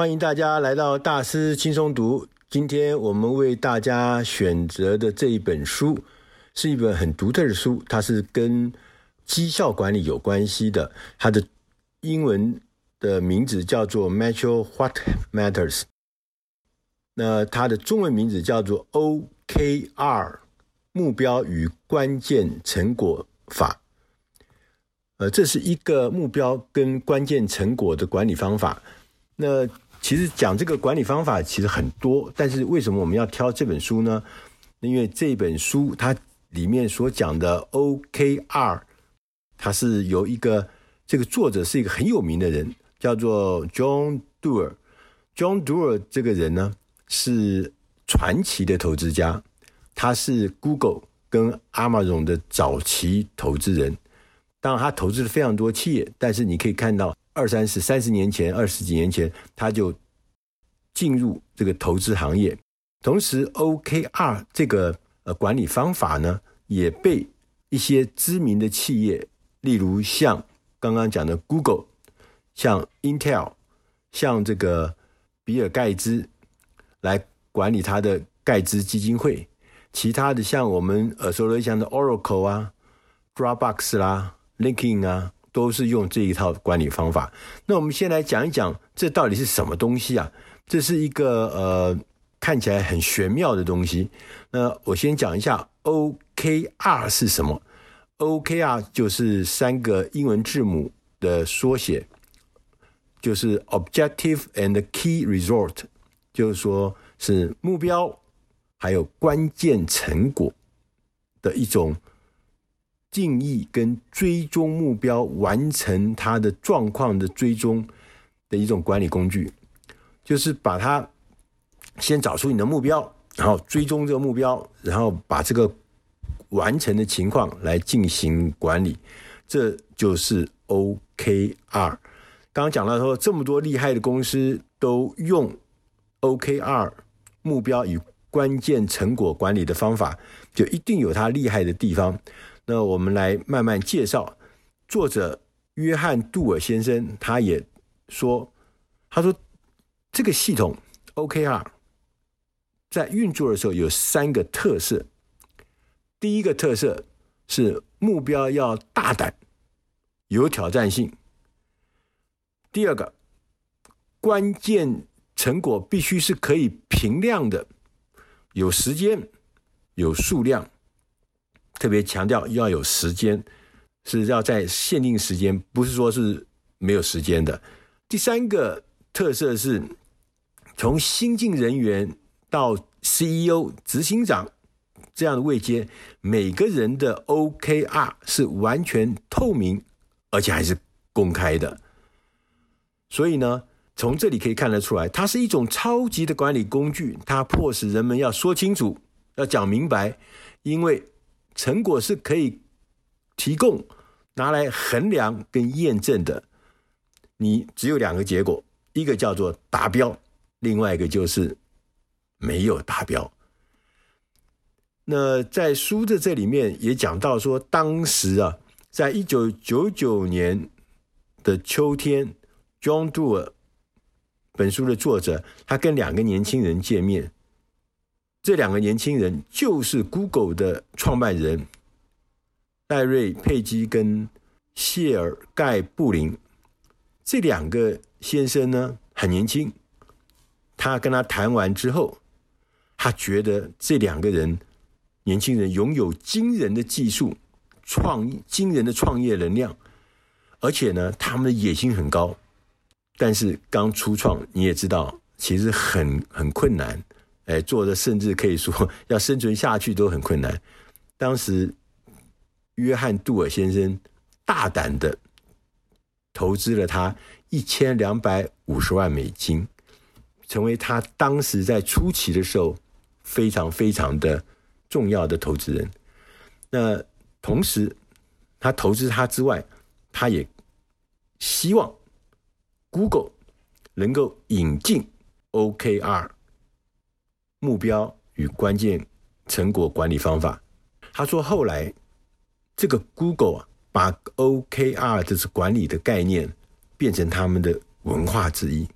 欢迎大家来到大师轻松读。今天我们为大家选择的这一本书是一本很独特的书，它是跟绩效管理有关系的。它的英文的名字叫做《Measure What Matters》，那它的中文名字叫做 OKR 目标与关键成果法。呃，这是一个目标跟关键成果的管理方法。那其实讲这个管理方法其实很多，但是为什么我们要挑这本书呢？因为这本书它里面所讲的 OKR，它是由一个这个作者是一个很有名的人，叫做 John Doer。John Doerr 这个人呢是传奇的投资家，他是 Google 跟 Amazon 的早期投资人。当然，他投资了非常多企业，但是你可以看到。二三十、三十年前、二十几年前，他就进入这个投资行业。同时，OKR 这个呃管理方法呢，也被一些知名的企业，例如像刚刚讲的 Google、像 Intel、像这个比尔盖茨来管理他的盖茨基金会。其他的像我们耳熟能详的 Oracle 啊、Dropbox 啦、LinkedIn 啊。都是用这一套管理方法。那我们先来讲一讲，这到底是什么东西啊？这是一个呃看起来很玄妙的东西。那我先讲一下 OKR 是什么？OKR 就是三个英文字母的缩写，就是 Objective and Key Result，就是说是目标还有关键成果的一种。定义跟追踪目标，完成它的状况的追踪的一种管理工具，就是把它先找出你的目标，然后追踪这个目标，然后把这个完成的情况来进行管理，这就是 OKR。刚刚讲到说，这么多厉害的公司都用 OKR 目标与关键成果管理的方法，就一定有它厉害的地方。那我们来慢慢介绍。作者约翰·杜尔先生，他也说：“他说这个系统 OKR 在运作的时候有三个特色。第一个特色是目标要大胆、有挑战性；第二个，关键成果必须是可以评量的，有时间、有数量。”特别强调要有时间，是要在限定时间，不是说是没有时间的。第三个特色是，从新进人员到 CEO、执行长这样的位阶，每个人的 OKR 是完全透明，而且还是公开的。所以呢，从这里可以看得出来，它是一种超级的管理工具，它迫使人们要说清楚，要讲明白，因为。成果是可以提供拿来衡量跟验证的。你只有两个结果，一个叫做达标，另外一个就是没有达标。那在书的这里面也讲到说，当时啊，在一九九九年的秋天，John Doerr 本书的作者，他跟两个年轻人见面。这两个年轻人就是 Google 的创办人戴瑞·佩基跟谢尔盖·布林。这两个先生呢，很年轻。他跟他谈完之后，他觉得这两个人年轻人拥有惊人的技术、创、惊人的创业能量，而且呢，他们的野心很高。但是刚初创，你也知道，其实很很困难。哎，做的甚至可以说要生存下去都很困难。当时，约翰·杜尔先生大胆的投资了他一千两百五十万美金，成为他当时在初期的时候非常非常的重要的投资人。那同时，他投资他之外，他也希望 Google 能够引进 OKR。目标与关键成果管理方法。他说：“后来，这个 Google 啊，把 OKR 这是管理的概念变成他们的文化之一。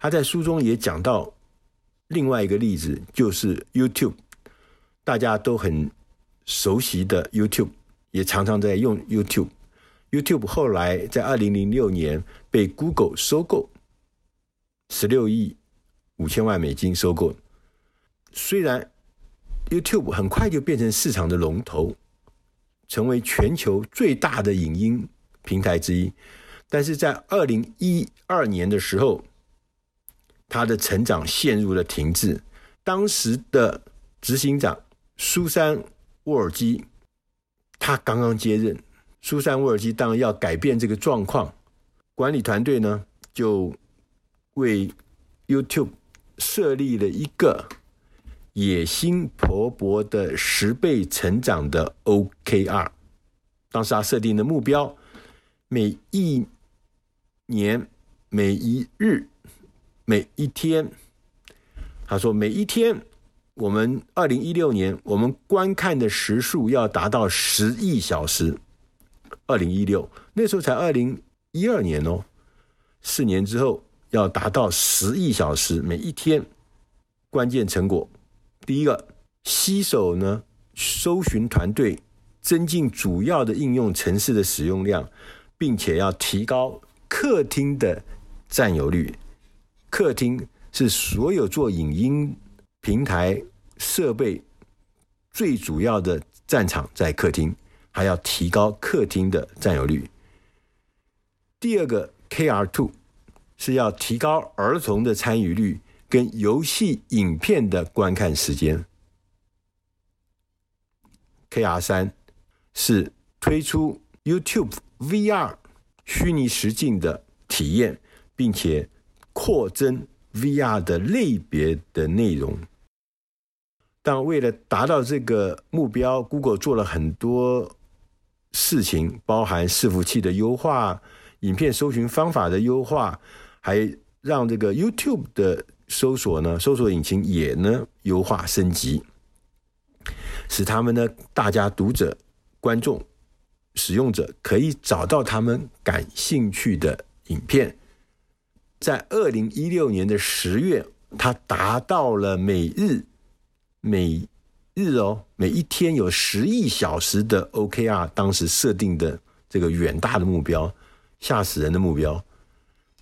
他在书中也讲到另外一个例子，就是 YouTube，大家都很熟悉的 YouTube，也常常在用 YouTube。YouTube 后来在二零零六年被 Google 收购，十六亿五千万美金收购。虽然 YouTube 很快就变成市场的龙头，成为全球最大的影音平台之一，但是在二零一二年的时候，它的成长陷入了停滞。当时的执行长苏珊·沃尔基，他刚刚接任。苏珊·沃尔基当然要改变这个状况，管理团队呢就为 YouTube 设立了一个野心勃勃的十倍成长的 OKR。当时他设定的目标，每一年、每一日、每一天，他说每一天，我们二零一六年我们观看的时数要达到十亿小时。二零一六那时候才二零一二年哦，四年之后要达到十亿小时每一天。关键成果，第一个，携手呢，搜寻团队增进主要的应用城市的使用量，并且要提高客厅的占有率。客厅是所有做影音平台设备最主要的战场，在客厅。还要提高客厅的占有率。第二个，K R two 是要提高儿童的参与率跟游戏影片的观看时间。，K R 三是推出 YouTube VR 虚拟实境的体验，并且扩增 VR 的类别的内容。但为了达到这个目标，Google 做了很多。事情包含伺服器的优化、影片搜寻方法的优化，还让这个 YouTube 的搜索呢，搜索引擎也呢优化升级，使他们呢大家读者、观众、使用者可以找到他们感兴趣的影片。在二零一六年的十月，它达到了每日每。日哦，每一天有十亿小时的 OKR，当时设定的这个远大的目标，吓死人的目标。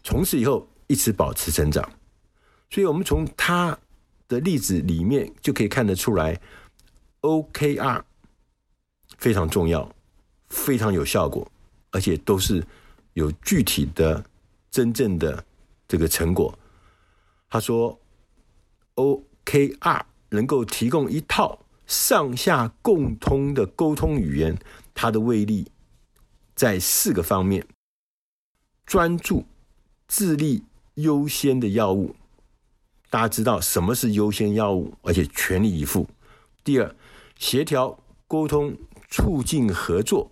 从此以后一直保持成长，所以我们从他的例子里面就可以看得出来，OKR 非常重要，非常有效果，而且都是有具体的、真正的这个成果。他说，OKR。能够提供一套上下共通的沟通语言，它的威力在四个方面：专注、智力优先的药物。大家知道什么是优先药物，而且全力以赴。第二，协调沟通，促进合作。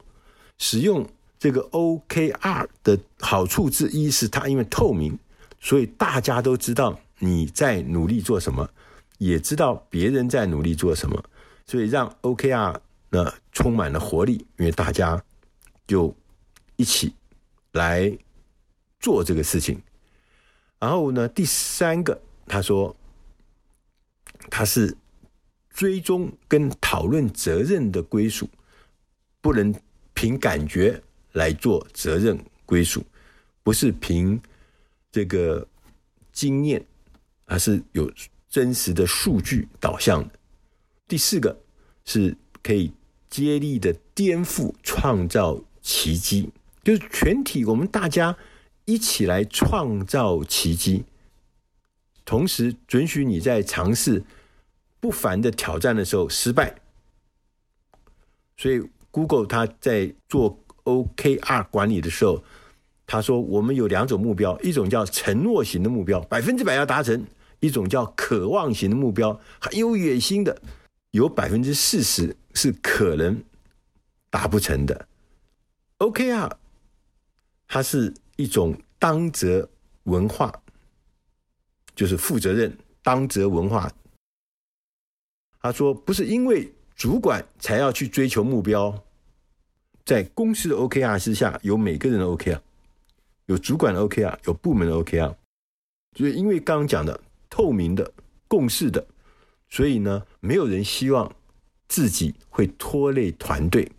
使用这个 OKR 的好处之一是它因为透明，所以大家都知道你在努力做什么。也知道别人在努力做什么，所以让 OKR 呢充满了活力，因为大家就一起来做这个事情。然后呢，第三个他说，他是追踪跟讨论责任的归属，不能凭感觉来做责任归属，不是凭这个经验，而是有。真实的数据导向的。第四个是可以接力的颠覆，创造奇迹，就是全体我们大家一起来创造奇迹，同时准许你在尝试不凡的挑战的时候失败。所以 Google 它在做 OKR 管理的时候，他说我们有两种目标，一种叫承诺型的目标，百分之百要达成。一种叫渴望型的目标，很有野心的，有百分之四十是可能达不成的。OKR，它是一种当责文化，就是负责任当责文化。他说，不是因为主管才要去追求目标，在公司的 OKR 之下，有每个人的 OKR，有主管的 OKR，有部门的 OKR。所以因为刚刚讲的透明的共识的，所以呢，没有人希望自己会拖累团队，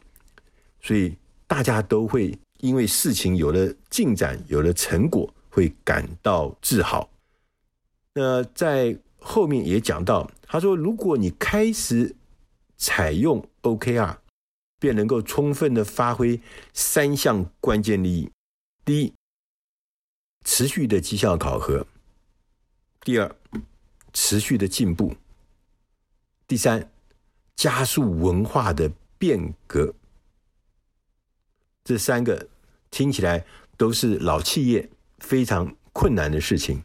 所以大家都会因为事情有了进展，有了成果，会感到自豪。那在后面也讲到，他说，如果你开始采用 OKR，便能够充分的发挥三项关键利益：第一，持续的绩效考核；第二，持续的进步；第三，加速文化的变革。这三个听起来都是老企业非常困难的事情，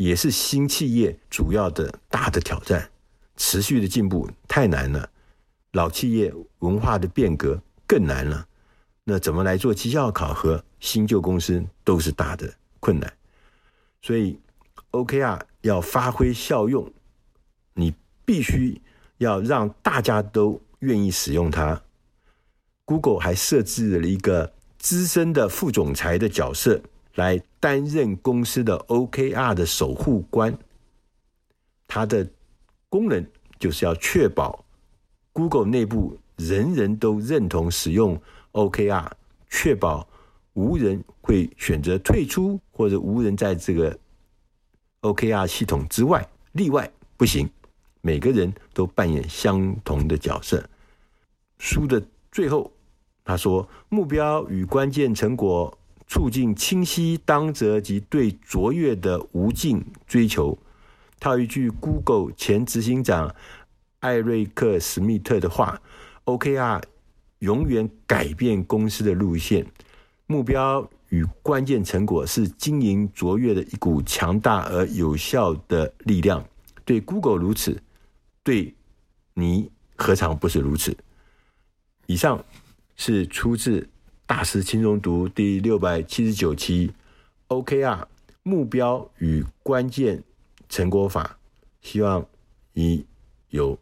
也是新企业主要的大的挑战。持续的进步太难了。老企业文化的变革更难了，那怎么来做绩效考核？新旧公司都是大的困难，所以 OKR 要发挥效用，你必须要让大家都愿意使用它。Google 还设置了一个资深的副总裁的角色，来担任公司的 OKR 的守护官，它的功能就是要确保。Google 内部人人都认同使用 OKR，确保无人会选择退出，或者无人在这个 OKR 系统之外例外不行。每个人都扮演相同的角色。书的最后，他说：“目标与关键成果，促进清晰当责及对卓越的无尽追求。”套一句 Google 前执行长。艾瑞克·史密特的话：“OKR 永远改变公司的路线，目标与关键成果是经营卓越的一股强大而有效的力量。对 Google 如此，对你何尝不是如此？”以上是出自《大师轻松读》第六百七十九期 “OKR 目标与关键成果法”，希望你有。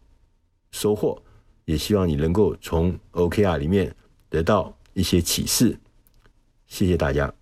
收获，也希望你能够从 OKR 里面得到一些启示。谢谢大家。